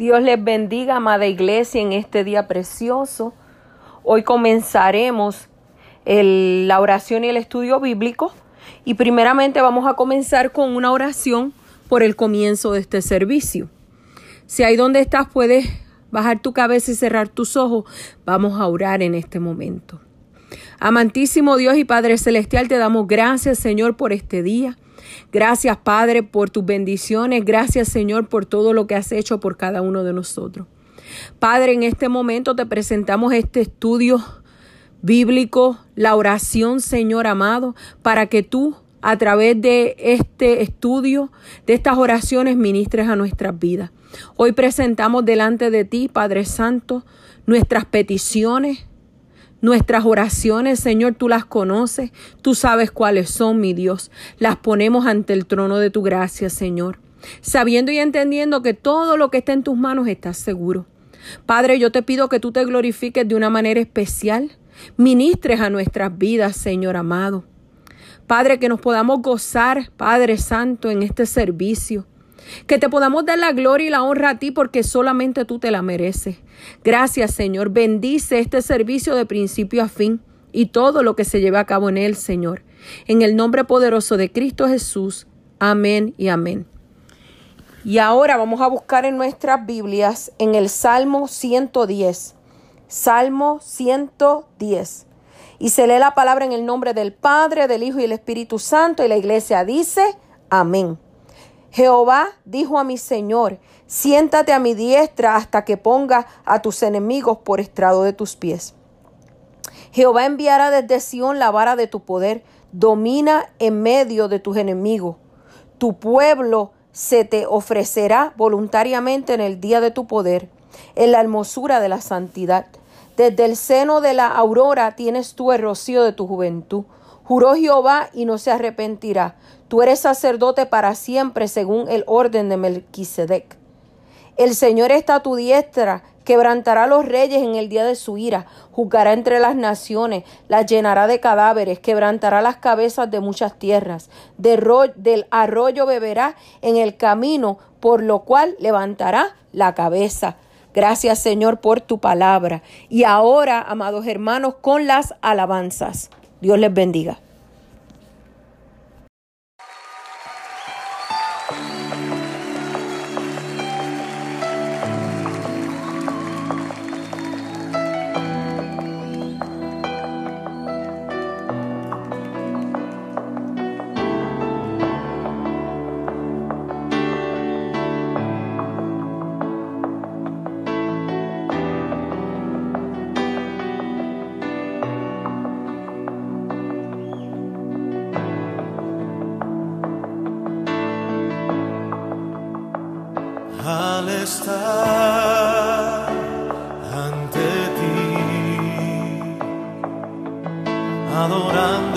Dios les bendiga, amada iglesia, en este día precioso. Hoy comenzaremos la oración y el estudio bíblico. Y primeramente vamos a comenzar con una oración por el comienzo de este servicio. Si ahí donde estás puedes bajar tu cabeza y cerrar tus ojos, vamos a orar en este momento. Amantísimo Dios y Padre Celestial, te damos gracias, Señor, por este día. Gracias, Padre, por tus bendiciones. Gracias, Señor, por todo lo que has hecho por cada uno de nosotros. Padre, en este momento te presentamos este estudio bíblico, la oración, Señor amado, para que tú a través de este estudio, de estas oraciones, ministres a nuestras vidas. Hoy presentamos delante de ti, Padre Santo, nuestras peticiones, Nuestras oraciones, Señor, tú las conoces, tú sabes cuáles son, mi Dios. Las ponemos ante el trono de tu gracia, Señor, sabiendo y entendiendo que todo lo que está en tus manos está seguro. Padre, yo te pido que tú te glorifiques de una manera especial, ministres a nuestras vidas, Señor amado. Padre, que nos podamos gozar, Padre Santo, en este servicio. Que te podamos dar la gloria y la honra a ti porque solamente tú te la mereces. Gracias Señor. Bendice este servicio de principio a fin y todo lo que se lleve a cabo en él, Señor. En el nombre poderoso de Cristo Jesús. Amén y amén. Y ahora vamos a buscar en nuestras Biblias en el Salmo 110. Salmo 110. Y se lee la palabra en el nombre del Padre, del Hijo y del Espíritu Santo. Y la iglesia dice, amén. Jehová dijo a mi Señor, siéntate a mi diestra hasta que ponga a tus enemigos por estrado de tus pies. Jehová enviará desde Sión la vara de tu poder, domina en medio de tus enemigos. Tu pueblo se te ofrecerá voluntariamente en el día de tu poder, en la hermosura de la santidad. Desde el seno de la aurora tienes tú el rocío de tu juventud. Juró Jehová y no se arrepentirá. Tú eres sacerdote para siempre según el orden de Melquisedec. El Señor está a tu diestra, quebrantará los reyes en el día de su ira, juzgará entre las naciones, las llenará de cadáveres, quebrantará las cabezas de muchas tierras, del arroyo beberá en el camino, por lo cual levantará la cabeza. Gracias Señor por tu palabra. Y ahora, amados hermanos, con las alabanzas. Dios les bendiga. al estar ante ti, adorando.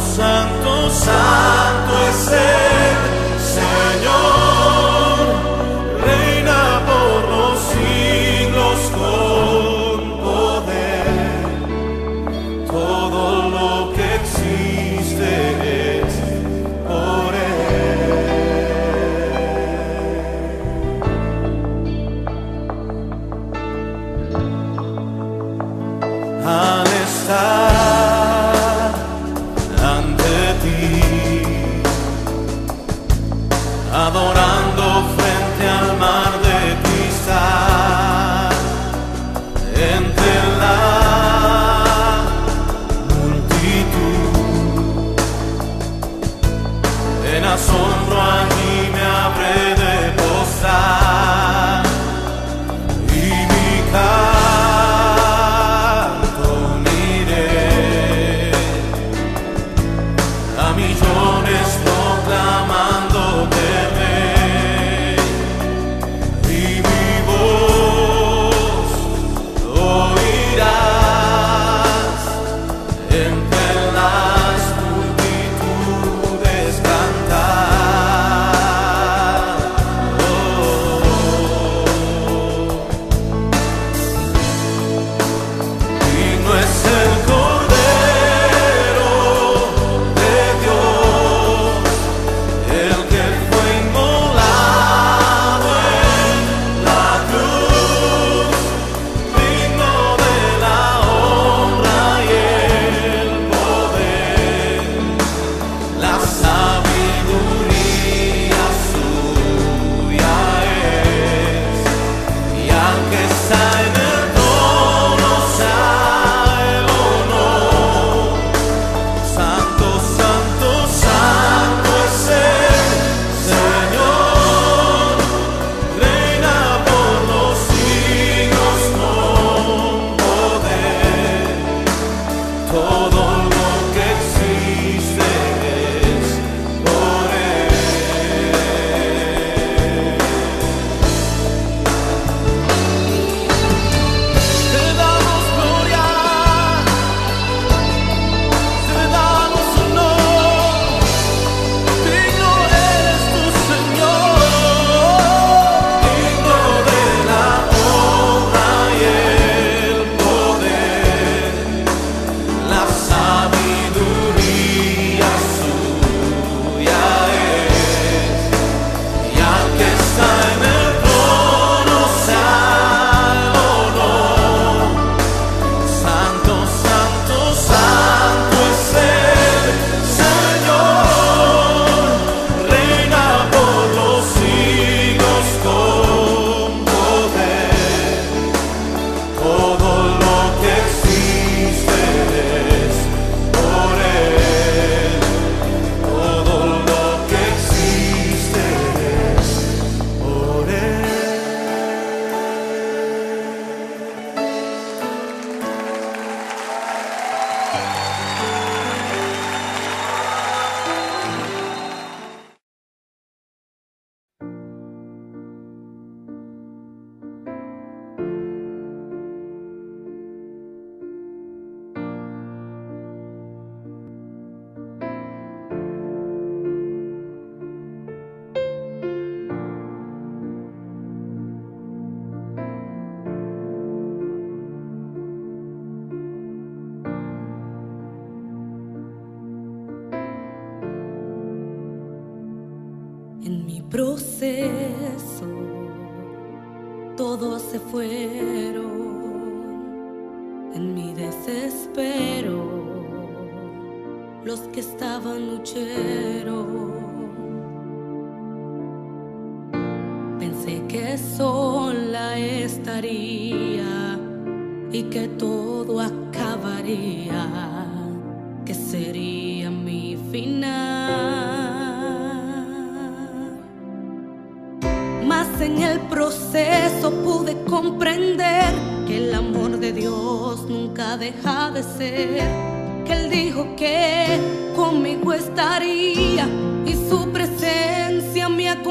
santo, santo es el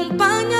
presencia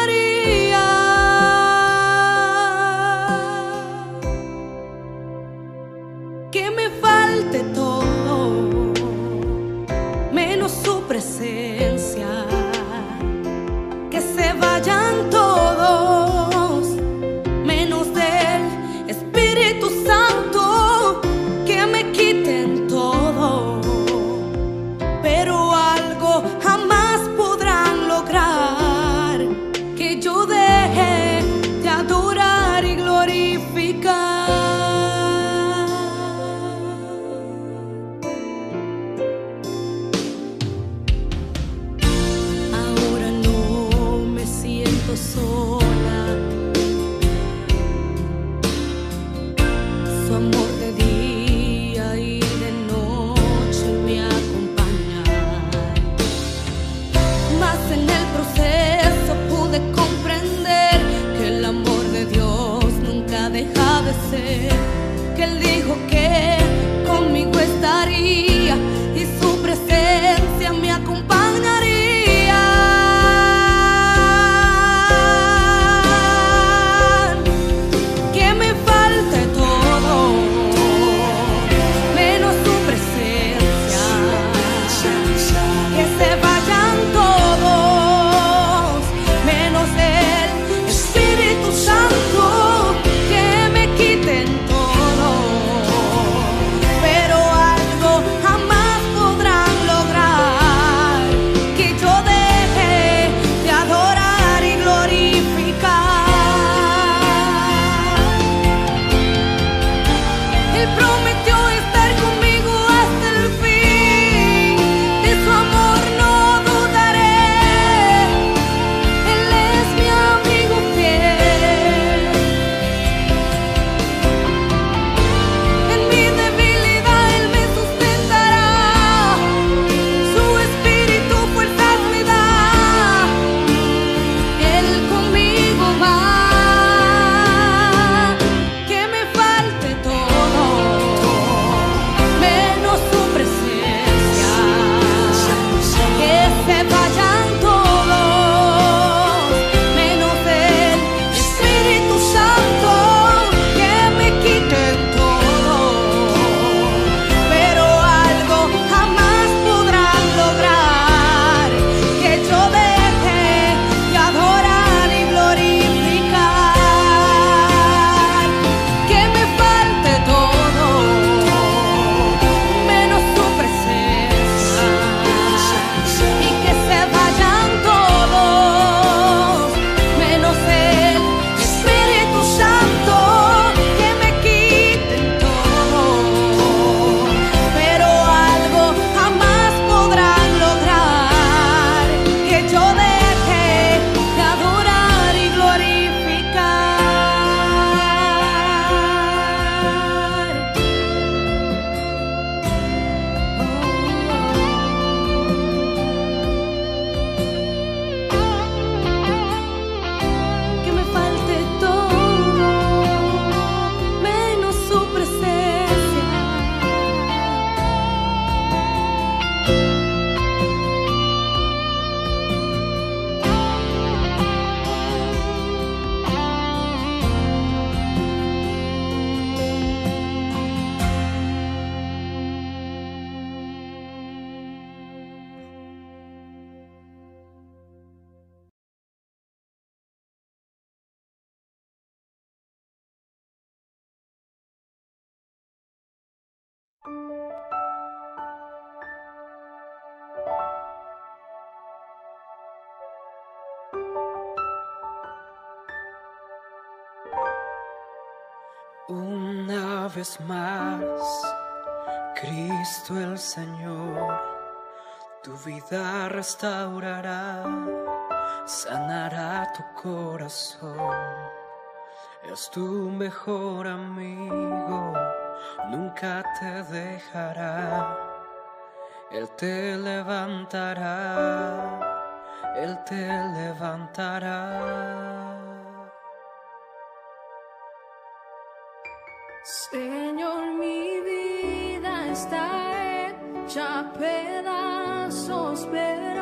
más, Cristo el Señor, tu vida restaurará, sanará tu corazón. Es tu mejor amigo, nunca te dejará. Él te levantará, Él te levantará. Señor, mi vida está hecha pedazos, pedazos.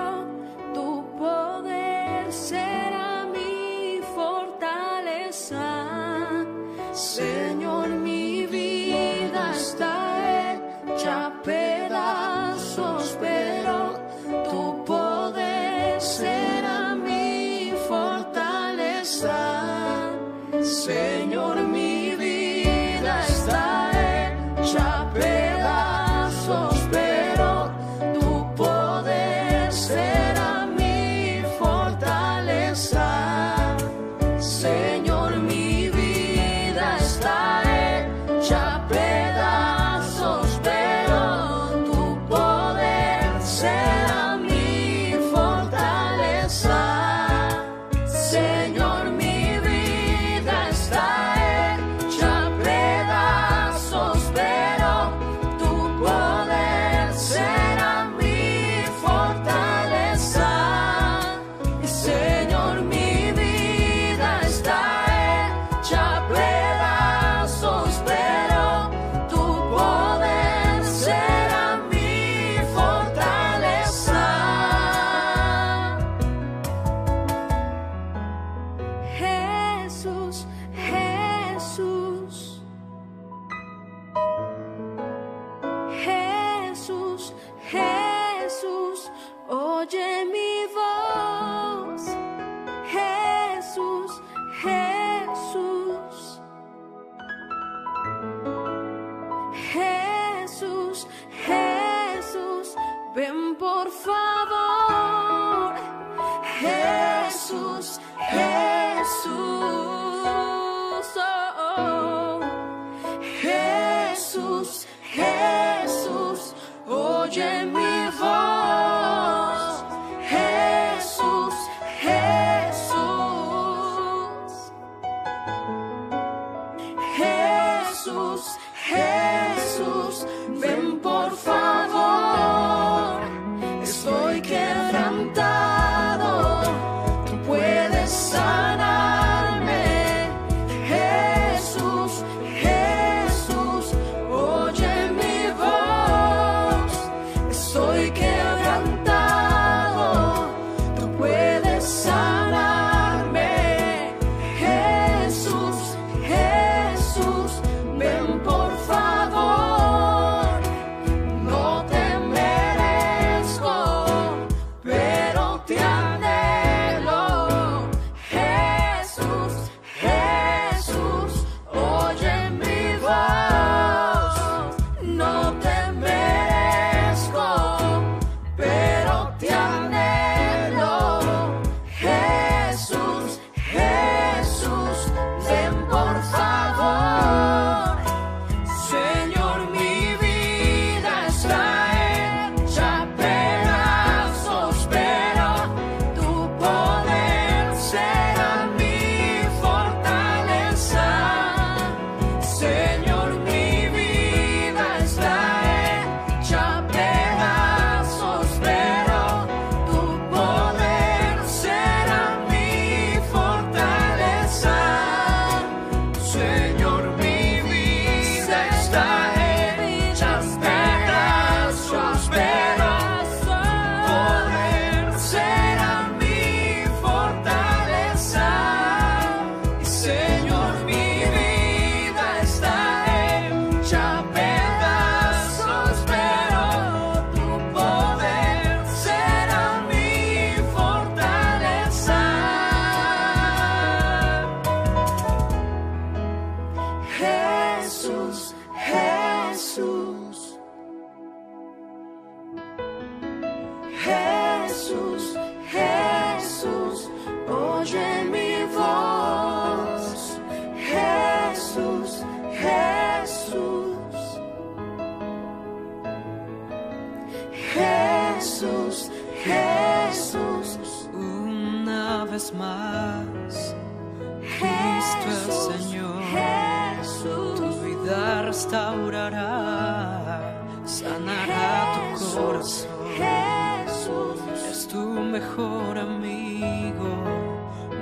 Mejor amigo,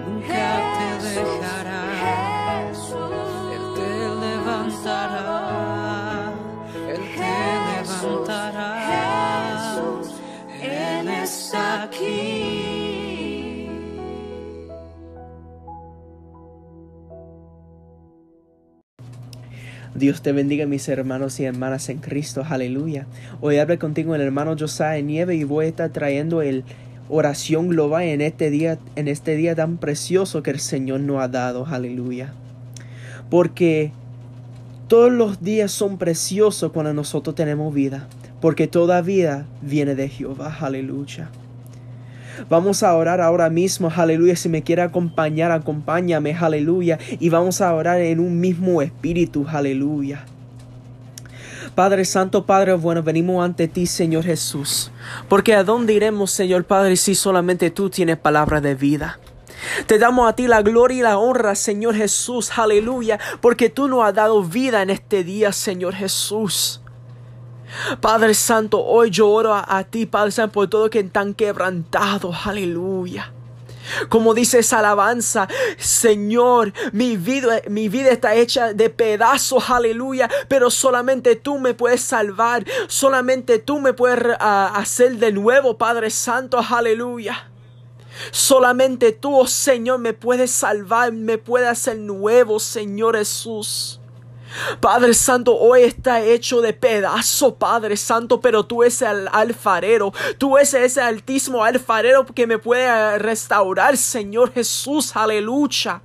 nunca te dejará. Él te levantará, Él te levantará. Él está aquí. Dios te bendiga mis hermanos y hermanas en Cristo, aleluya. Hoy hablo contigo el hermano Josiah Nieve y voy a estar trayendo el oración global en este día, en este día tan precioso que el Señor nos ha dado, aleluya. Porque todos los días son preciosos cuando nosotros tenemos vida, porque toda vida viene de Jehová, aleluya. Vamos a orar ahora mismo, aleluya. Si me quiere acompañar, acompáñame, aleluya. Y vamos a orar en un mismo espíritu, aleluya. Padre Santo, Padre bueno, venimos ante ti, Señor Jesús. Porque a dónde iremos, Señor Padre, si solamente tú tienes palabra de vida. Te damos a ti la gloria y la honra, Señor Jesús, aleluya, porque tú nos has dado vida en este día, Señor Jesús. Padre Santo, hoy yo oro a, ti, Padre Santo, por todo que están quebrantados, aleluya. Como dice esa alabanza, Señor, mi vida, mi vida está hecha de pedazos, aleluya, pero solamente tú me puedes salvar, solamente tú me puedes ah, hacer de nuevo, Padre Santo, aleluya. Solamente tú, oh Señor, me puedes salvar, me puedes hacer nuevo, Señor Jesús. Padre Santo, hoy está hecho de pedazo, Padre Santo, pero tú eres el alfarero, tú eres ese altísimo alfarero que me puede restaurar, Señor Jesús, aleluya.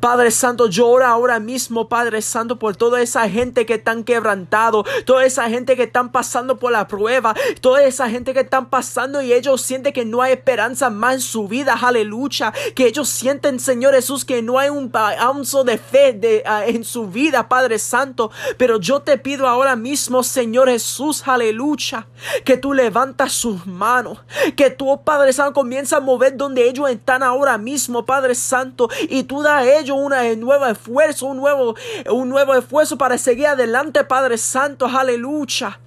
Padre Santo, oro ahora mismo, Padre Santo, por toda esa gente que están quebrantado, toda esa gente que están pasando por la prueba, toda esa gente que están pasando y ellos sienten que no hay esperanza más en su vida, aleluya, que ellos sienten, Señor Jesús, que no hay un ounce de fe de, uh, en su vida, Padre Santo, pero yo te pido ahora mismo, Señor Jesús, aleluya, que tú levantas sus manos, que tú, Padre Santo, comienza a mover donde ellos están ahora mismo, Padre Santo, y tú da ellos un nuevo esfuerzo, un nuevo, un nuevo esfuerzo para seguir adelante, Padre Santo, aleluya.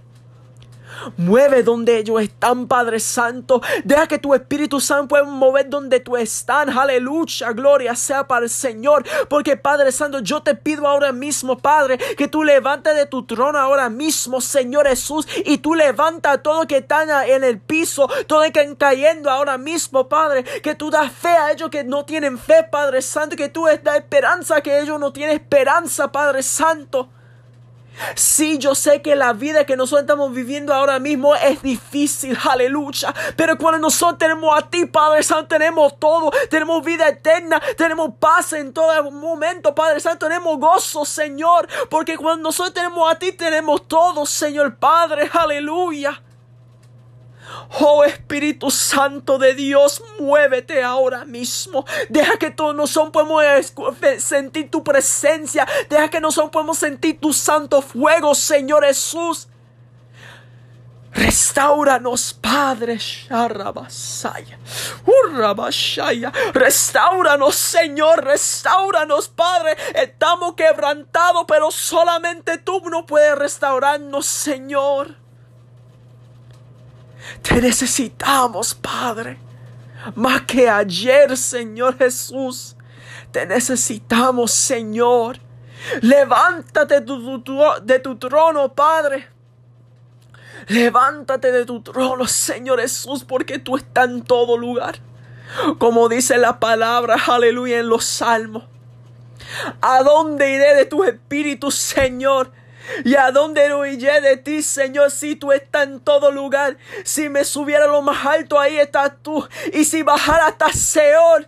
Mueve donde ellos están, Padre Santo. Deja que tu Espíritu Santo pueda mover donde tú estás. Aleluya. Gloria sea para el Señor. Porque, Padre Santo, yo te pido ahora mismo, Padre, que tú levantes de tu trono ahora mismo, Señor Jesús. Y tú levanta a todo que están en el piso, todo que están cayendo ahora mismo, Padre. Que tú das fe a ellos que no tienen fe, Padre Santo. Que tú das esperanza que ellos no tienen esperanza, Padre Santo. Sí, yo sé que la vida que nosotros estamos viviendo ahora mismo es difícil, aleluya. Pero cuando nosotros tenemos a ti, Padre Santo, tenemos todo. Tenemos vida eterna, tenemos paz en todo momento, Padre Santo. Tenemos gozo, Señor. Porque cuando nosotros tenemos a ti, tenemos todo, Señor Padre, aleluya. Oh Espíritu Santo de Dios, muévete ahora mismo. Deja que todos nosotros podamos sentir tu presencia. Deja que nosotros podamos sentir tu santo fuego, Señor Jesús. Restauranos, Padre. Restauranos, Señor. Restauranos, Padre. Estamos quebrantados, pero solamente tú no puedes restaurarnos, Señor. Te necesitamos, Padre. Más que ayer, Señor Jesús. Te necesitamos, Señor. Levántate de tu, trono, Padre. Levántate de tu trono, Señor Jesús, porque tú estás en todo lugar. Como dice la palabra, aleluya, en los salmos. ¿A dónde iré de tu espíritu, Señor? ¿Y a dónde no iré de ti, Señor? Si tú estás en todo lugar. Si me subiera lo más alto, ahí estás tú. Y si bajara hasta Seol,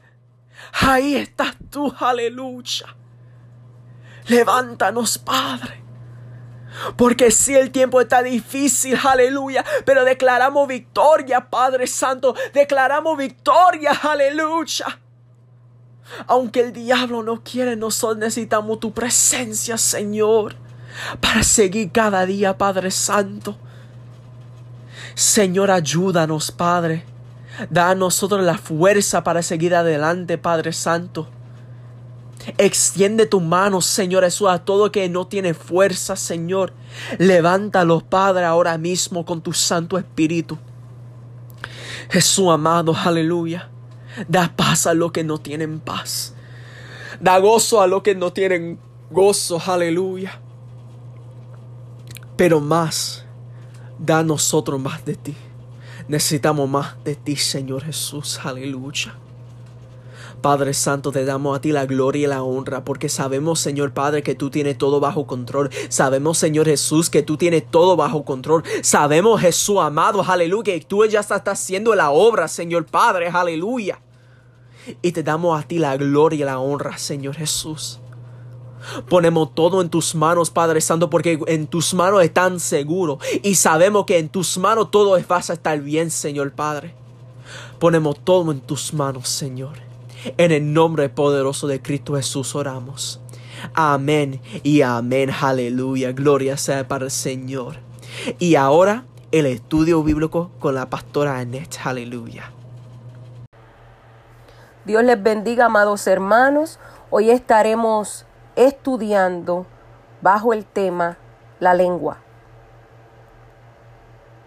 ahí estás tú. Aleluya. Levántanos, Padre. Porque si el tiempo está difícil, aleluya, pero declaramos victoria, Padre Santo, declaramos victoria, aleluya. Aunque el diablo no quiere, nosotros necesitamos tu presencia, Señor, para seguir cada día, Padre Santo. Señor, ayúdanos, Padre. Da a nosotros la fuerza para seguir adelante, Padre Santo. Extiende tu mano, Señor Jesús, a todo que no tiene fuerza, Señor. Levántalos, Padre, ahora mismo con tu Santo Espíritu. Jesús amado, aleluya. Da paz a los que no tienen paz. Da gozo a los que no tienen gozo, aleluya. Pero más, da a nosotros más de ti. Necesitamos más de ti, Señor Jesús, aleluya. Padre Santo, te damos a ti la gloria y la honra, porque sabemos, Señor Padre, que tú tienes todo bajo control. Sabemos, Señor Jesús, que tú tienes todo bajo control. Sabemos, Jesús amado, aleluya, que tú ya estás haciendo la obra, Señor Padre, aleluya. Y te damos a ti la gloria y la honra, Señor Jesús. Ponemos todo en tus manos, Padre Santo, porque en tus manos están seguros. Y sabemos que en tus manos todo va a estar bien, Señor Padre. Ponemos todo en tus manos, Señor. En el nombre poderoso de Cristo Jesús oramos. Amén y amén. Aleluya. Gloria sea para el Señor. Y ahora el estudio bíblico con la pastora Annette. Aleluya. Dios les bendiga, amados hermanos. Hoy estaremos estudiando bajo el tema la lengua.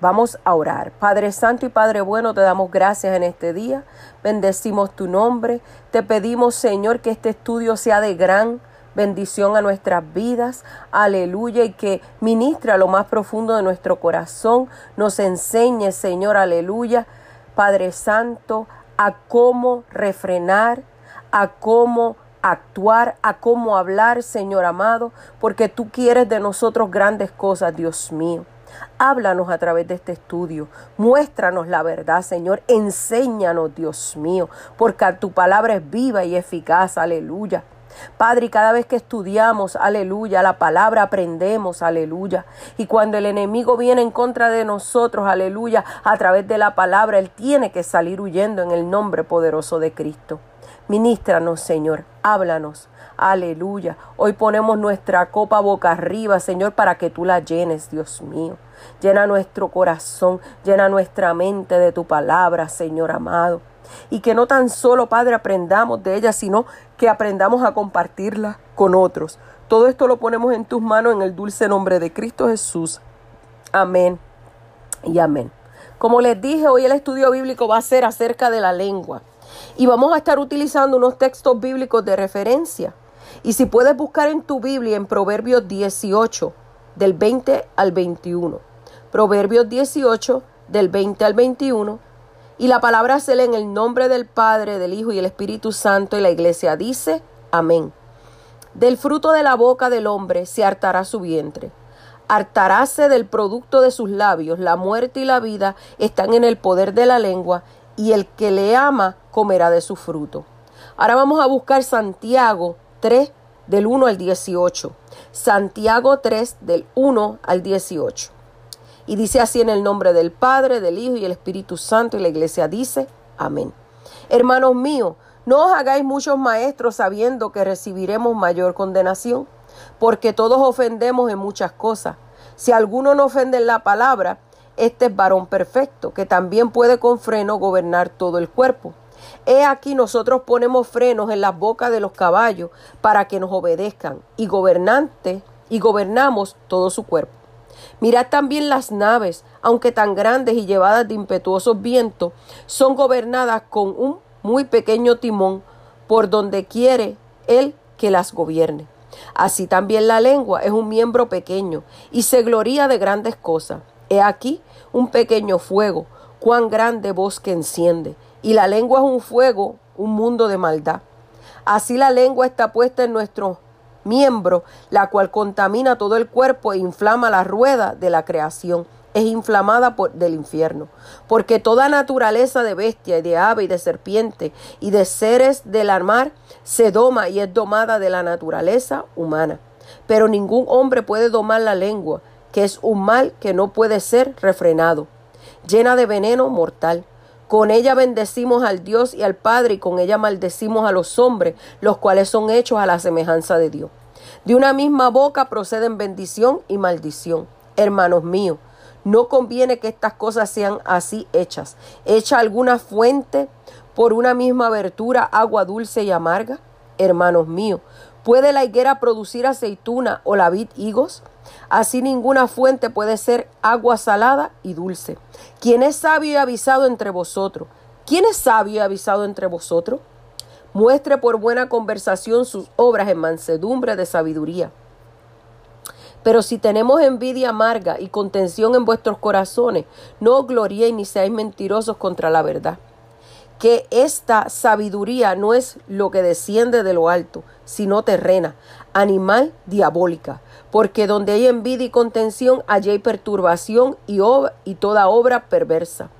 Vamos a orar. Padre Santo y Padre Bueno, te damos gracias en este día. Bendecimos tu nombre. Te pedimos, Señor, que este estudio sea de gran bendición a nuestras vidas. Aleluya. Y que ministra lo más profundo de nuestro corazón. Nos enseñe, Señor, aleluya. Padre Santo, a cómo refrenar, a cómo actuar, a cómo hablar, Señor amado, porque tú quieres de nosotros grandes cosas, Dios mío. Háblanos a través de este estudio. Muéstranos la verdad, Señor. Enséñanos, Dios mío, porque tu palabra es viva y eficaz. Aleluya. Padre, cada vez que estudiamos, aleluya, la palabra aprendemos, aleluya. Y cuando el enemigo viene en contra de nosotros, aleluya, a través de la palabra, él tiene que salir huyendo en el nombre poderoso de Cristo. Ministranos, Señor, háblanos. Aleluya. Hoy ponemos nuestra copa boca arriba, Señor, para que tú la llenes, Dios mío. Llena nuestro corazón, llena nuestra mente de tu palabra, Señor amado. Y que no tan solo, Padre, aprendamos de ella, sino que aprendamos a compartirla con otros. Todo esto lo ponemos en tus manos en el dulce nombre de Cristo Jesús. Amén y amén. Como les dije, hoy el estudio bíblico va a ser acerca de la lengua. Y vamos a estar utilizando unos textos bíblicos de referencia. Y si puedes buscar en tu Biblia en Proverbios 18, del 20 al 21. Proverbios 18, del 20 al 21. Y la palabra se lee en el nombre del Padre, del Hijo y el Espíritu Santo. Y la iglesia dice, amén. Del fruto de la boca del hombre se hartará su vientre. Hartaráse del producto de sus labios. La muerte y la vida están en el poder de la lengua y el que le ama comerá de su fruto. Ahora vamos a buscar Santiago 3 del 1 al 18. Santiago 3 del 1 al 18. Y dice así en el nombre del Padre, del Hijo y el Espíritu Santo y la iglesia dice, amén. Hermanos míos, no os hagáis muchos maestros sabiendo que recibiremos mayor condenación, porque todos ofendemos en muchas cosas. Si alguno no ofende en la palabra, este es varón perfecto, que también puede con freno gobernar todo el cuerpo. He aquí nosotros ponemos frenos en las bocas de los caballos para que nos obedezcan y gobernante y gobernamos todo su cuerpo. Mirad también las naves, aunque tan grandes y llevadas de impetuosos vientos, son gobernadas con un muy pequeño timón por donde quiere él que las gobierne. Así también la lengua es un miembro pequeño y se gloría de grandes cosas. He aquí un pequeño fuego, cuán grande bosque enciende, y la lengua es un fuego, un mundo de maldad. Así la lengua está puesta en nuestro miembro, la cual contamina todo el cuerpo e inflama la rueda de la creación. Es inflamada por, del infierno, porque toda naturaleza de bestia y de ave y de serpiente y de seres del mar se doma y es domada de la naturaleza humana. Pero ningún hombre puede domar la lengua, que es un mal que no puede ser refrenado, llena de veneno mortal. Con ella bendecimos al Dios y al Padre y con ella maldecimos a los hombres, los cuales son hechos a la semejanza de Dios. De una misma boca proceden bendición y maldición. Hermanos míos, No conviene que estas cosas sean así hechas. Echa alguna fuente por una misma abertura agua dulce y amarga. Hermanos míos, ¿puede la higuera producir aceituna o la vid higos? Así ninguna fuente puede ser agua salada y dulce. ¿Quién es sabio y avisado entre vosotros? ¿Quién es sabio y avisado entre vosotros? Muestre por buena conversación sus obras en mansedumbre de sabiduría. Pero si tenemos envidia amarga y contención en vuestros corazones, no os gloriéis ni seáis mentirosos contra la verdad. Que esta sabiduría no es lo que desciende de lo alto, sino terrena, animal diabólica. Porque donde hay envidia y contención, allí hay perturbación y, y toda obra perversa.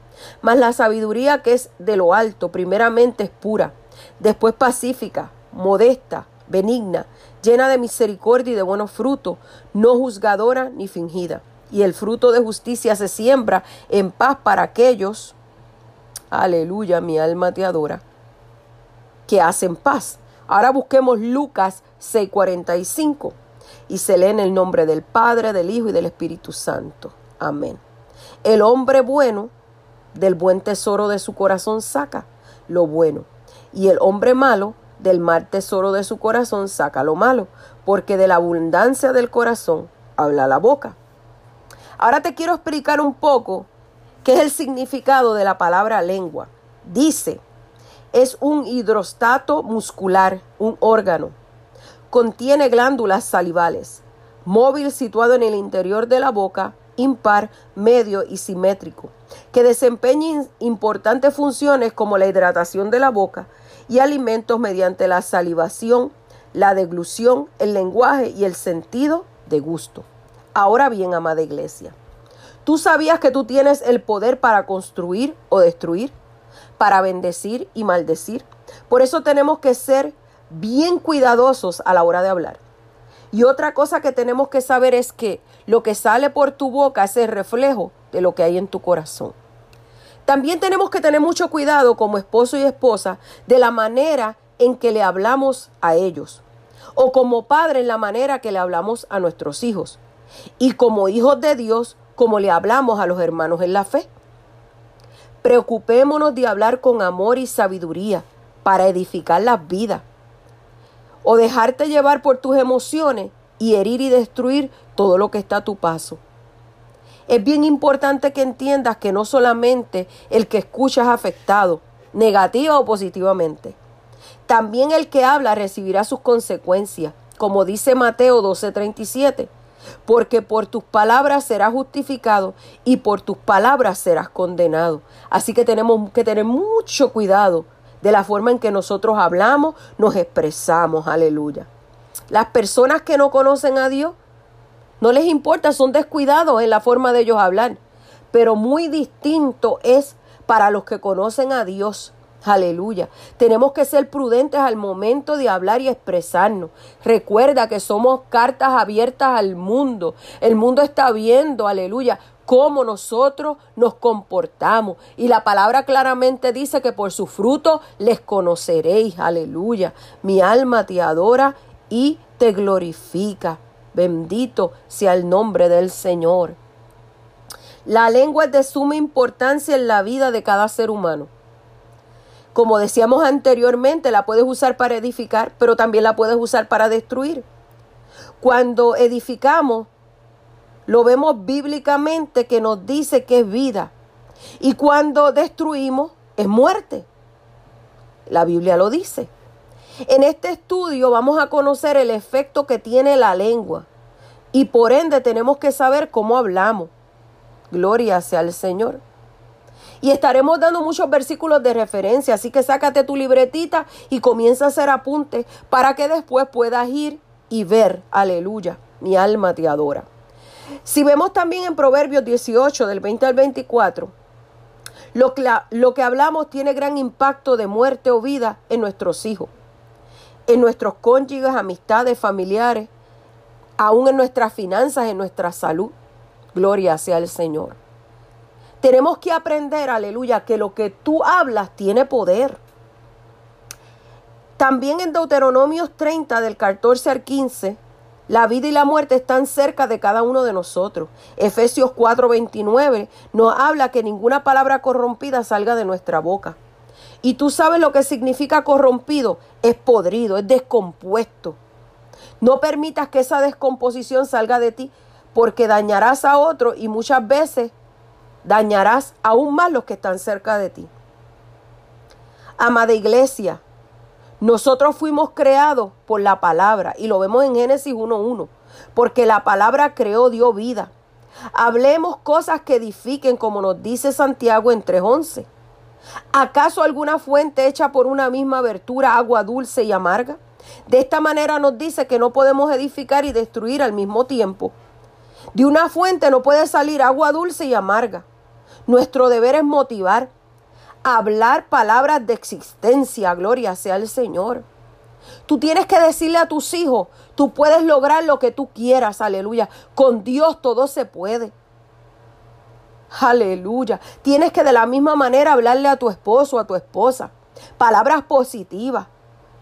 Mas la sabiduría que es de lo alto, primeramente es pura, después pacífica, modesta, benigna, llena de misericordia y de buenos frutos, no juzgadora ni fingida. Y el fruto de justicia se siembra en paz para aquellos, aleluya, mi alma te adora, que hacen paz. Ahora busquemos Lucas 6:45 y se lee en el nombre del Padre, del Hijo y del Espíritu Santo. Amén. El hombre bueno del buen tesoro de su corazón saca lo bueno y el hombre malo del mal tesoro de su corazón saca lo malo, porque de la abundancia del corazón habla la boca. Ahora te quiero explicar un poco qué es el significado de la palabra lengua. Dice, es un hidrostato muscular, un órgano. Contiene glándulas salivales, móvil situado en el interior de la boca, impar, medio y simétrico, que desempeña importantes funciones como la hidratación de la boca, y alimentos mediante la salivación, la deglución, el lenguaje y el sentido de gusto. Ahora bien, amada iglesia, ¿tú sabías que tú tienes el poder para construir o destruir? Para bendecir y maldecir. Por eso tenemos que ser bien cuidadosos a la hora de hablar. Y otra cosa que tenemos que saber es que lo que sale por tu boca es el reflejo de lo que hay en tu corazón. También tenemos que tener mucho cuidado como esposo y esposa de la manera en que le hablamos a ellos o como padre en la manera que le hablamos a nuestros hijos y como hijos de Dios como le hablamos a los hermanos en la fe. Preocupémonos de hablar con amor y sabiduría para edificar las vidas o dejarte llevar por tus emociones y herir y destruir todo lo que está a tu paso. Es bien importante que entiendas que no solamente el que escucha es afectado, negativa o positivamente. También el que habla recibirá sus consecuencias, como dice Mateo 12:37, porque por tus palabras serás justificado y por tus palabras serás condenado. Así que tenemos que tener mucho cuidado de la forma en que nosotros hablamos, nos expresamos, aleluya. Las personas que no conocen a Dios no les importa, son descuidados en la forma de ellos hablar. Pero muy distinto es para los que conocen a Dios. Aleluya. Tenemos que ser prudentes al momento de hablar y expresarnos. Recuerda que somos cartas abiertas al mundo. El mundo está viendo, aleluya, cómo nosotros nos comportamos. Y la palabra claramente dice que por su fruto les conoceréis. Aleluya. Mi alma te adora y te glorifica. Bendito sea el nombre del Señor. La lengua es de suma importancia en la vida de cada ser humano. Como decíamos anteriormente, la puedes usar para edificar, pero también la puedes usar para destruir. Cuando edificamos, lo vemos bíblicamente que nos dice que es vida. Y cuando destruimos, es muerte. La Biblia lo dice. En este estudio vamos a conocer el efecto que tiene la lengua y por ende tenemos que saber cómo hablamos. Gloria sea al Señor. Y estaremos dando muchos versículos de referencia, así que sácate tu libretita y comienza a hacer apuntes para que después puedas ir y ver, aleluya, mi alma te adora. Si vemos también en Proverbios 18, del 20 al 24, lo que, lo que hablamos tiene gran impacto de muerte o vida en nuestros hijos en nuestros cónyuges, amistades, familiares, aún en nuestras finanzas, en nuestra salud. Gloria sea al Señor. Tenemos que aprender, aleluya, que lo que tú hablas tiene poder. También en Deuteronomios 30, del 14 al 15, La vida y la muerte están cerca de cada uno de nosotros. Efesios 4:29 nos habla que ninguna palabra corrompida salga de nuestra boca. Y tú sabes lo que significa corrompido. Es podrido, es descompuesto. No permitas que esa descomposición salga de ti porque dañarás a otro y muchas veces dañarás aún más los que están cerca de ti. Amada iglesia, nosotros fuimos creados por la palabra y lo vemos en Génesis 1.1, porque la palabra creó, dio vida. Hablemos cosas que edifiquen, como nos dice Santiago en 3.11. ¿Acaso alguna fuente hecha por una misma abertura, agua dulce y amarga? De esta manera nos dice que no podemos edificar y destruir al mismo tiempo. De una fuente no puede salir agua dulce y amarga. Nuestro deber es motivar, hablar palabras de existencia, gloria sea el Señor. Tú tienes que decirle a tus hijos, tú puedes lograr lo que tú quieras, aleluya. Con Dios todo se puede. Aleluya. Tienes que de la misma manera hablarle a tu esposo, a tu esposa. Palabras positivas.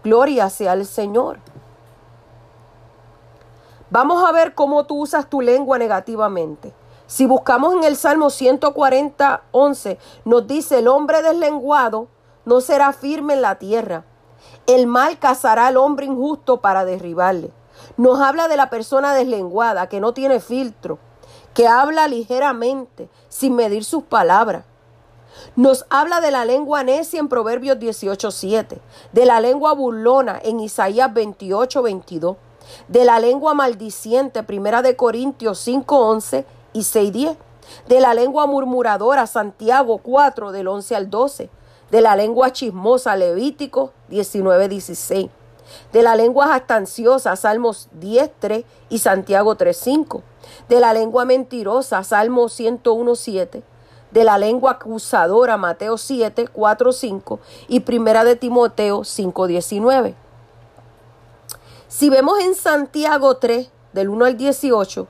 Gloria sea el Señor. Vamos a ver cómo tú usas tu lengua negativamente. Si buscamos en el Salmo 140, 11, nos dice, el hombre deslenguado no será firme en la tierra. El mal cazará al hombre injusto para derribarle. Nos habla de la persona deslenguada, que no tiene filtro, que habla ligeramente, sin medir sus palabras. Nos habla de la lengua necia en Proverbios 18, 7, de la lengua burlona en Isaías 28, 22, de la lengua maldiciente, primera de Corintios 5, 11 y 6.10. De la lengua murmuradora, Santiago 4, del 11 al 12. De la lengua chismosa, Levítico 19.16. De la lengua jactanciosa, Salmos 10.3 y Santiago 3.5. De la lengua mentirosa, Salmo 101.7. De la lengua acusadora, Mateo 7, 4, 5 y Primera de Timoteo 5, 19. Si vemos en Santiago 3, del 1 al 18,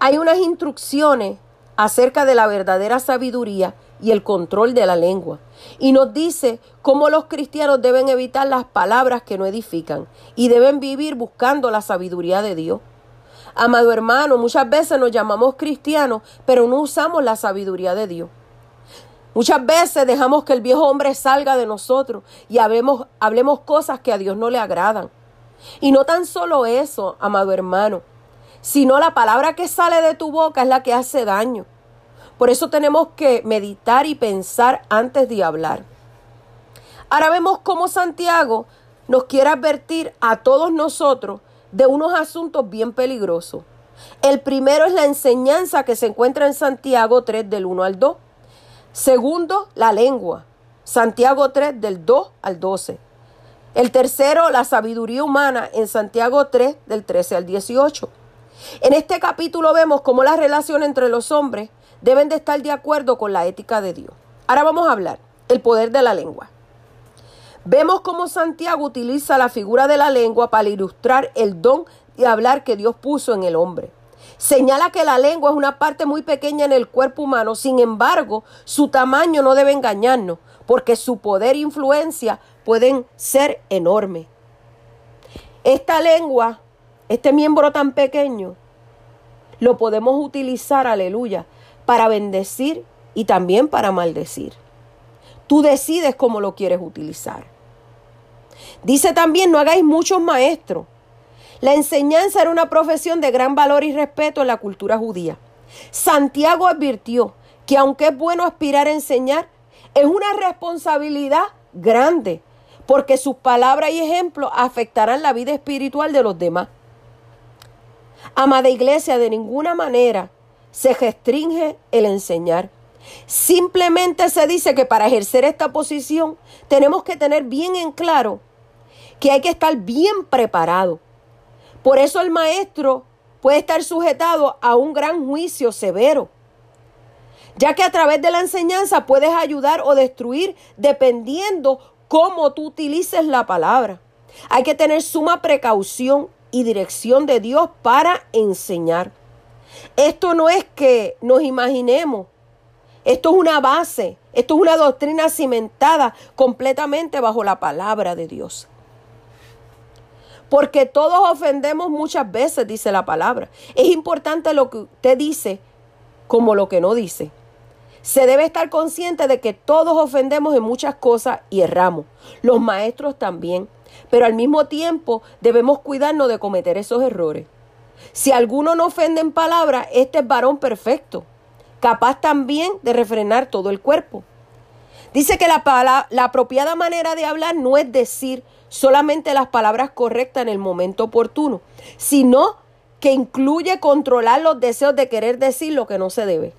hay unas instrucciones acerca de la verdadera sabiduría y el control de la lengua. Y nos dice cómo los cristianos deben evitar las palabras que no edifican y deben vivir buscando la sabiduría de Dios. Amado hermano, muchas veces nos llamamos cristianos, pero no usamos la sabiduría de Dios. Muchas veces dejamos que el viejo hombre salga de nosotros y hablemos, hablemos cosas que a Dios no le agradan. Y no tan solo eso, amado hermano, sino la palabra que sale de tu boca es la que hace daño. Por eso tenemos que meditar y pensar antes de hablar. Ahora vemos cómo Santiago nos quiere advertir a todos nosotros de unos asuntos bien peligrosos. El primero es la enseñanza que se encuentra en Santiago 3 del 1 al 2. Segundo, la lengua. Santiago 3 del 2 al 12. El tercero, la sabiduría humana en Santiago 3 del 13 al 18. En este capítulo vemos cómo las relaciones entre los hombres deben de estar de acuerdo con la ética de Dios. Ahora vamos a hablar el poder de la lengua. Vemos cómo Santiago utiliza la figura de la lengua para ilustrar el don de hablar que Dios puso en el hombre. Señala que la lengua es una parte muy pequeña en el cuerpo humano, sin embargo, su tamaño no debe engañarnos, porque su poder e influencia pueden ser enormes. Esta lengua este miembro tan pequeño lo podemos utilizar, aleluya, para bendecir y también para maldecir. Tú decides cómo lo quieres utilizar. Dice también, no hagáis muchos maestros. La enseñanza era una profesión de gran valor y respeto en la cultura judía. Santiago advirtió que aunque es bueno aspirar a enseñar, es una responsabilidad grande, porque sus palabras y ejemplos afectarán la vida espiritual de los demás. Amada iglesia, de ninguna manera se restringe el enseñar. Simplemente se dice que para ejercer esta posición tenemos que tener bien en claro que hay que estar bien preparado. Por eso el maestro puede estar sujetado a un gran juicio severo, ya que a través de la enseñanza puedes ayudar o destruir dependiendo cómo tú utilices la palabra. Hay que tener suma precaución y dirección de Dios para enseñar. Esto no es que nos imaginemos, esto es una base, esto es una doctrina cimentada completamente bajo la palabra de Dios. Porque todos ofendemos muchas veces, dice la palabra. Es importante lo que usted dice como lo que no dice. Se debe estar consciente de que todos ofendemos en muchas cosas y erramos. Los maestros también. Pero al mismo tiempo debemos cuidarnos de cometer esos errores. Si alguno no ofende en palabra, este es varón perfecto, capaz también de refrenar todo el cuerpo. Dice que la, la apropiada manera de hablar no es decir solamente las palabras correctas en el momento oportuno, sino que incluye controlar los deseos de querer decir lo que no se debe.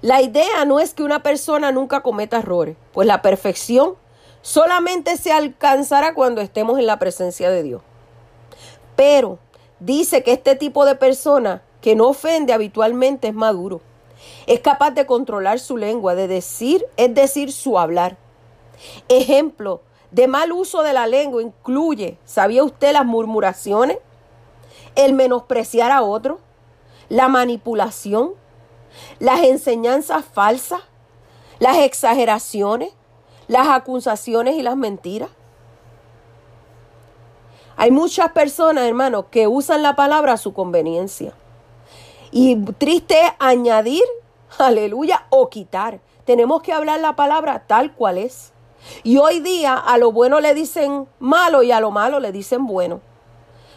La idea no es que una persona nunca cometa errores, pues la perfección solamente se alcanzará cuando estemos en la presencia de Dios. Pero dice que este tipo de persona que no ofende habitualmente es maduro. Es capaz de controlar su lengua, de decir, es decir, su hablar. Ejemplo de mal uso de la lengua incluye, ¿sabía usted las murmuraciones? El menospreciar a otro, la manipulación, las enseñanzas falsas, las exageraciones, las acusaciones y las mentiras. Hay muchas personas, hermanos, que usan la palabra a su conveniencia. Y triste es añadir, aleluya, o quitar. Tenemos que hablar la palabra tal cual es. Y hoy día a lo bueno le dicen malo y a lo malo le dicen bueno.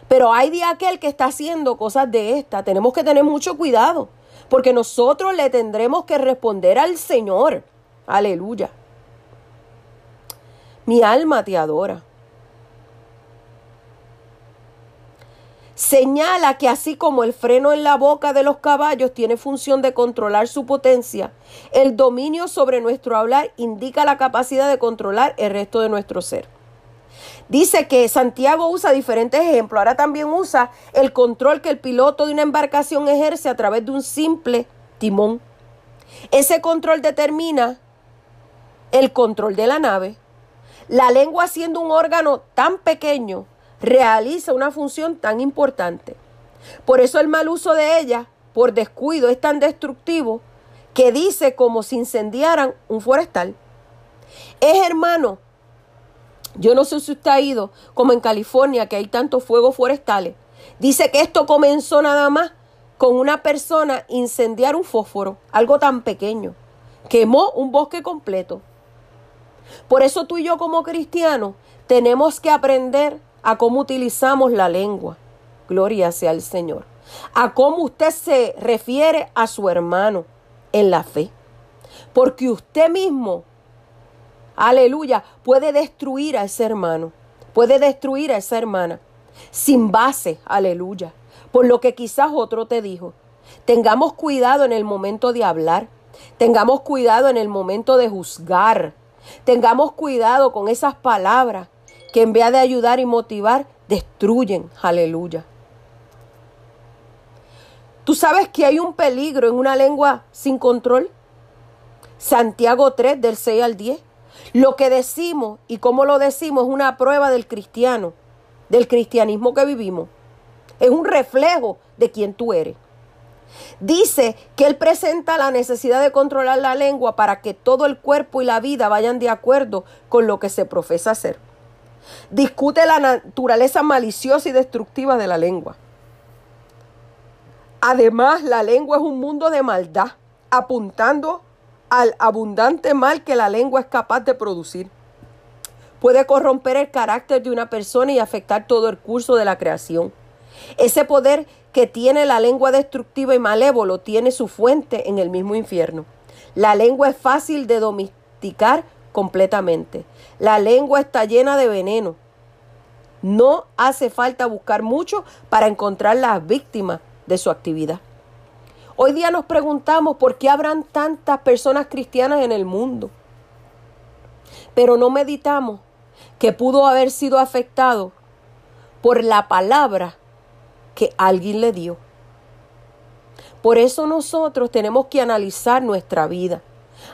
Pero hay de aquel que está haciendo cosas de esta. Tenemos que tener mucho cuidado. Porque nosotros le tendremos que responder al Señor. Aleluya. Mi alma te adora. señala que así como el freno en la boca de los caballos tiene función de controlar su potencia, el dominio sobre nuestro hablar indica la capacidad de controlar el resto de nuestro ser. Dice que Santiago usa diferentes ejemplos, ahora también usa el control que el piloto de una embarcación ejerce a través de un simple timón. Ese control determina el control de la nave. La lengua siendo un órgano tan pequeño realiza una función tan importante. Por eso el mal uso de ella, por descuido, es tan destructivo que dice como si incendiaran un forestal. Es hermano, yo no sé si usted ha ido, como en California, que hay tantos fuegos forestales. Dice que esto comenzó nada más con una persona incendiar un fósforo, algo tan pequeño. Quemó un bosque completo. Por eso tú y yo como cristianos tenemos que aprender a cómo utilizamos la lengua. Gloria sea al Señor. A cómo usted se refiere a su hermano en la fe. Porque usted mismo, aleluya, puede destruir a ese hermano, puede destruir a esa hermana sin base, aleluya, por lo que quizás otro te dijo. Tengamos cuidado en el momento de hablar, tengamos cuidado en el momento de juzgar, tengamos cuidado con esas palabras que en vez de ayudar y motivar, destruyen. Aleluya. ¿Tú sabes que hay un peligro en una lengua sin control? Santiago 3 del 6 al 10. Lo que decimos y cómo lo decimos es una prueba del cristiano, del cristianismo que vivimos. Es un reflejo de quién tú eres. Dice que él presenta la necesidad de controlar la lengua para que todo el cuerpo y la vida vayan de acuerdo con lo que se profesa ser. Discute la naturaleza maliciosa y destructiva de la lengua. Además, la lengua es un mundo de maldad, apuntando al abundante mal que la lengua es capaz de producir. Puede corromper el carácter de una persona y afectar todo el curso de la creación. Ese poder que tiene la lengua destructiva y malévolo tiene su fuente en el mismo infierno. La lengua es fácil de domesticar completamente. La lengua está llena de veneno. No hace falta buscar mucho para encontrar las víctimas de su actividad. Hoy día nos preguntamos por qué habrán tantas personas cristianas en el mundo. Pero no meditamos que pudo haber sido afectado por la palabra que alguien le dio. Por eso nosotros tenemos que analizar nuestra vida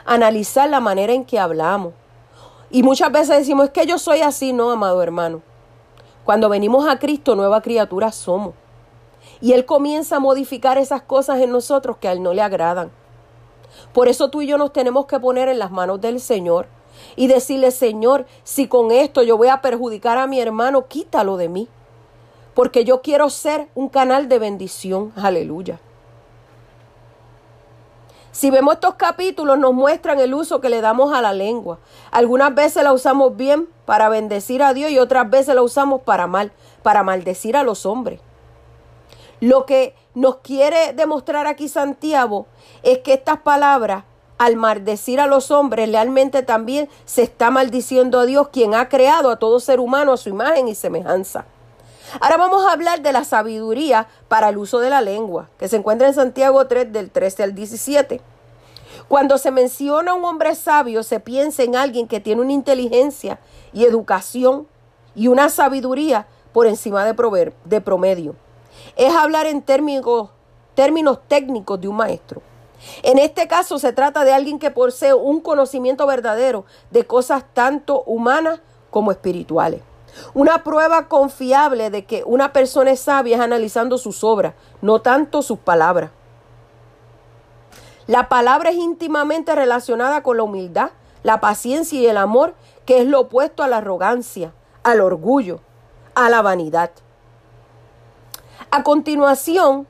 analizar la manera en que hablamos. Y muchas veces decimos, es que yo soy así, no, amado hermano. Cuando venimos a Cristo, nueva criatura somos. Y Él comienza a modificar esas cosas en nosotros que a Él no le agradan. Por eso tú y yo nos tenemos que poner en las manos del Señor. y decirle, Señor, si con esto yo voy a perjudicar a mi hermano, quítalo de mí. Porque yo quiero ser un canal de bendición. Aleluya. Si vemos estos capítulos, nos muestran el uso que le damos a la lengua. Algunas veces la usamos bien para bendecir a Dios y otras veces la usamos para mal, para maldecir a los hombres. Lo que nos quiere demostrar aquí Santiago es que estas palabras al maldecir a los hombres, realmente también se está maldiciendo a Dios, quien ha creado a todo ser humano a su imagen y semejanza. Ahora vamos a hablar de la sabiduría para el uso de la lengua, que se encuentra en Santiago 3 del 13 al 17. Cuando se menciona un hombre sabio, se piensa en alguien que tiene una inteligencia y educación y una sabiduría por encima de, de promedio. Es hablar en términos, términos técnicos de un maestro. En este caso se trata de alguien que posee un conocimiento verdadero de cosas tanto humanas como espirituales. Una prueba confiable de que una persona es sabia es analizando sus obras, no tanto sus palabras. La palabra es íntimamente relacionada con la humildad, la paciencia y el amor, que es lo opuesto a la arrogancia, al orgullo, a la vanidad. A continuación,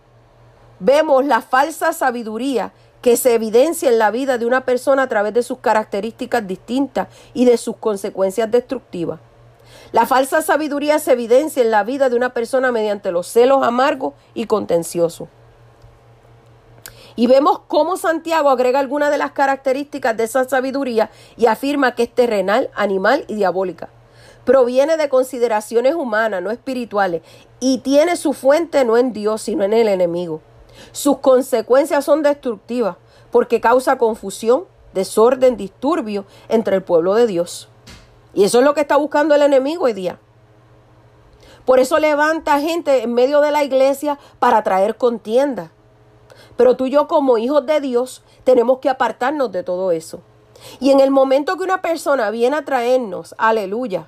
vemos la falsa sabiduría que se evidencia en la vida de una persona a través de sus características distintas y de sus consecuencias destructivas. La falsa sabiduría se evidencia en la vida de una persona mediante los celos amargos y contenciosos. Y vemos cómo Santiago agrega algunas de las características de esa sabiduría y afirma que es terrenal, animal y diabólica. Proviene de consideraciones humanas, no espirituales, y tiene su fuente no en Dios, sino en el enemigo. Sus consecuencias son destructivas porque causa confusión, desorden, disturbio entre el pueblo de Dios. Y eso es lo que está buscando el enemigo hoy día. Por eso levanta gente en medio de la iglesia para traer contienda. Pero tú y yo como hijos de Dios tenemos que apartarnos de todo eso. Y en el momento que una persona viene a traernos, aleluya,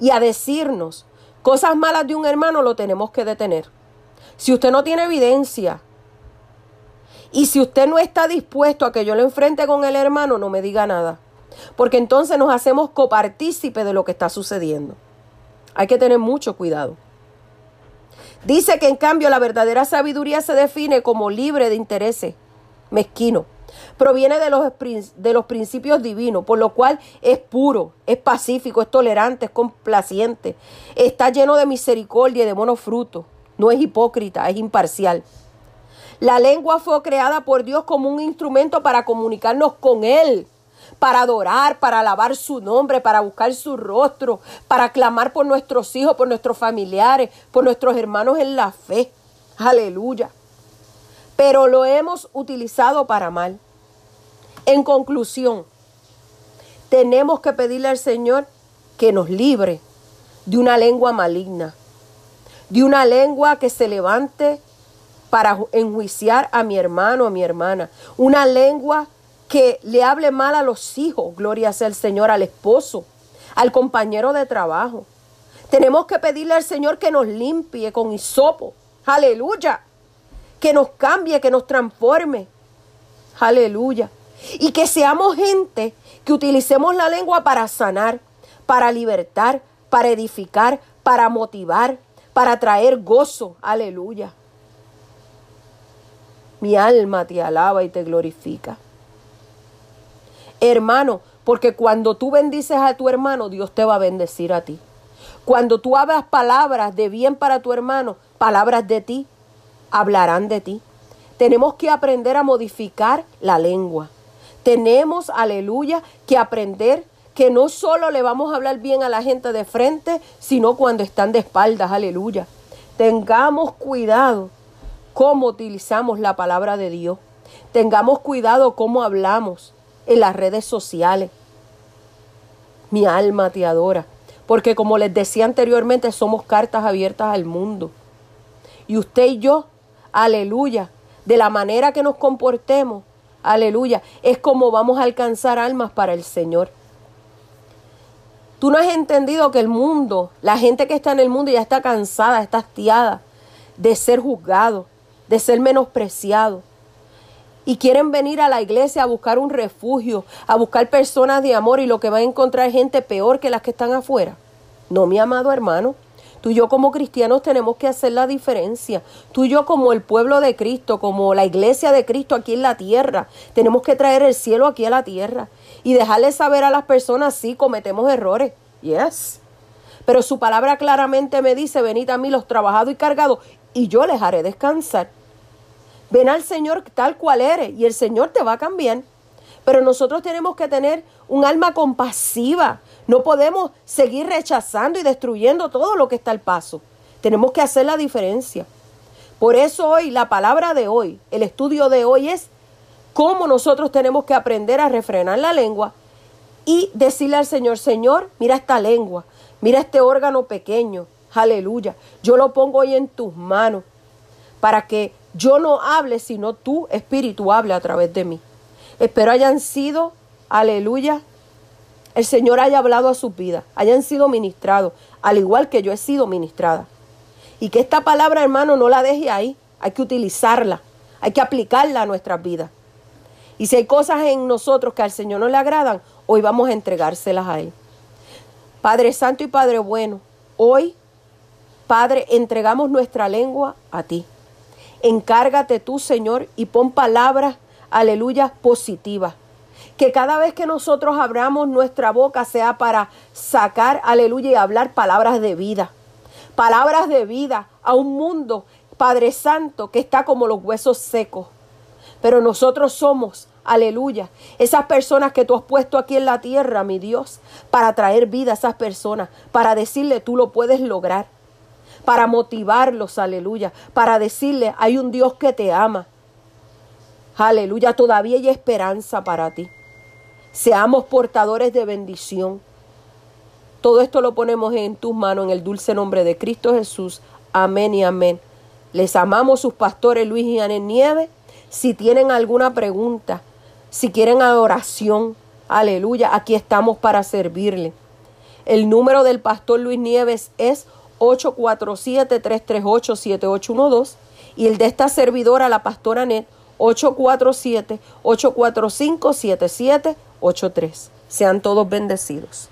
y a decirnos cosas malas de un hermano, lo tenemos que detener. Si usted no tiene evidencia y si usted no está dispuesto a que yo lo enfrente con el hermano, no me diga nada. Porque entonces nos hacemos copartícipe de lo que está sucediendo. Hay que tener mucho cuidado. Dice que en cambio la verdadera sabiduría se define como libre de intereses, mezquino. Proviene de los, de los principios divinos, por lo cual es puro, es pacífico, es tolerante, es complaciente, está lleno de misericordia y de buenos frutos no es hipócrita, es imparcial. La lengua fue creada por Dios como un instrumento para comunicarnos con Él, para adorar, para alabar su nombre, para buscar su rostro, para clamar por nuestros hijos, por nuestros familiares, por nuestros hermanos en la fe. Aleluya. Pero lo hemos utilizado para mal. En conclusión, tenemos que pedirle al Señor que nos libre de una lengua maligna de una lengua que se levante para enjuiciar a mi hermano, a mi hermana. Una lengua que le hable mal a los hijos, gloria sea el Señor, al esposo, al compañero de trabajo. Tenemos que pedirle al Señor que nos limpie con hisopo. Aleluya. Que nos cambie, que nos transforme. Aleluya. Y que seamos gente que utilicemos la lengua para sanar, para libertar, para edificar, para motivar, para traer gozo. Aleluya. Mi alma te alaba y te glorifica. Hermano, porque cuando tú bendices a tu hermano, Dios te va a bendecir a ti. Cuando tú hablas palabras de bien para tu hermano, palabras de ti, hablarán de ti. Tenemos que aprender a modificar la lengua. Tenemos, aleluya, que aprender que no solo le vamos a hablar bien a la gente de frente, sino cuando están de espaldas, aleluya. Tengamos cuidado cómo utilizamos la palabra de Dios. Tengamos cuidado cómo hablamos en las redes sociales. Mi alma te adora, porque como les decía anteriormente, somos cartas abiertas al mundo. Y usted y yo, aleluya, de la manera que nos comportemos, aleluya, es como vamos a alcanzar almas para el Señor. Tú no has entendido que el mundo, la gente que está en el mundo ya está cansada, está hastiada de ser juzgado, de ser menospreciado. Y quieren venir a la iglesia a buscar un refugio, a buscar personas de amor y lo que van a encontrar gente peor que las que están afuera. No, mi amado hermano, tú y yo como cristianos tenemos que hacer la diferencia. Tú y yo como el pueblo de Cristo, como la iglesia de Cristo aquí en la tierra, tenemos que traer el cielo aquí a la tierra y dejarles saber a las personas, sí, cometemos errores. Yes. Pero su palabra claramente me dice, venid a mí los trabajados y cargados y yo les haré descansar. Ven al Señor tal cual eres y el Señor te va a cambiar. Pero nosotros tenemos que tener un alma compasiva. No podemos seguir rechazando y destruyendo todo lo que está al paso. Tenemos que hacer la diferencia. Por eso hoy, la palabra de hoy, el estudio de hoy es cómo nosotros tenemos que aprender a refrenar la lengua y decirle al Señor, Señor, mira esta lengua, mira este órgano pequeño, aleluya, yo lo pongo hoy en tus manos para que yo no hable, sino tú, Espíritu, hable a través de mí. Espero hayan sido, aleluya, el Señor haya hablado a sus vidas, hayan sido ministrados, al igual que yo he sido ministrada. Y que esta palabra, hermano, no la deje ahí, hay que utilizarla, hay que aplicarla a nuestras vidas. Y si hay cosas en nosotros que al Señor no le agradan, hoy vamos a entregárselas a Él. Padre Santo y Padre Bueno, hoy, Padre, entregamos nuestra lengua a ti. Encárgate tú, Señor, y pon palabras, aleluya, positivas. Que cada vez que nosotros abramos nuestra boca sea para sacar, aleluya, y hablar palabras de vida. Palabras de vida a un mundo, Padre Santo, que está como los huesos secos. Pero nosotros somos, aleluya, esas personas que tú has puesto aquí en la tierra, mi Dios, para traer vida a esas personas, para decirle tú lo puedes lograr para motivarlos, aleluya, para decirle, hay un Dios que te ama. Aleluya, todavía hay esperanza para ti. Seamos portadores de bendición. Todo esto lo ponemos en tus manos en el dulce nombre de Cristo Jesús. Amén y amén. Les amamos sus pastores Luis y Anel Nieves. Si tienen alguna pregunta, si quieren oración, aleluya, aquí estamos para servirle. El número del pastor Luis Nieves es 847-338-7812 y el de esta servidora, la pastora Net, 847-845-7783. Sean todos bendecidos.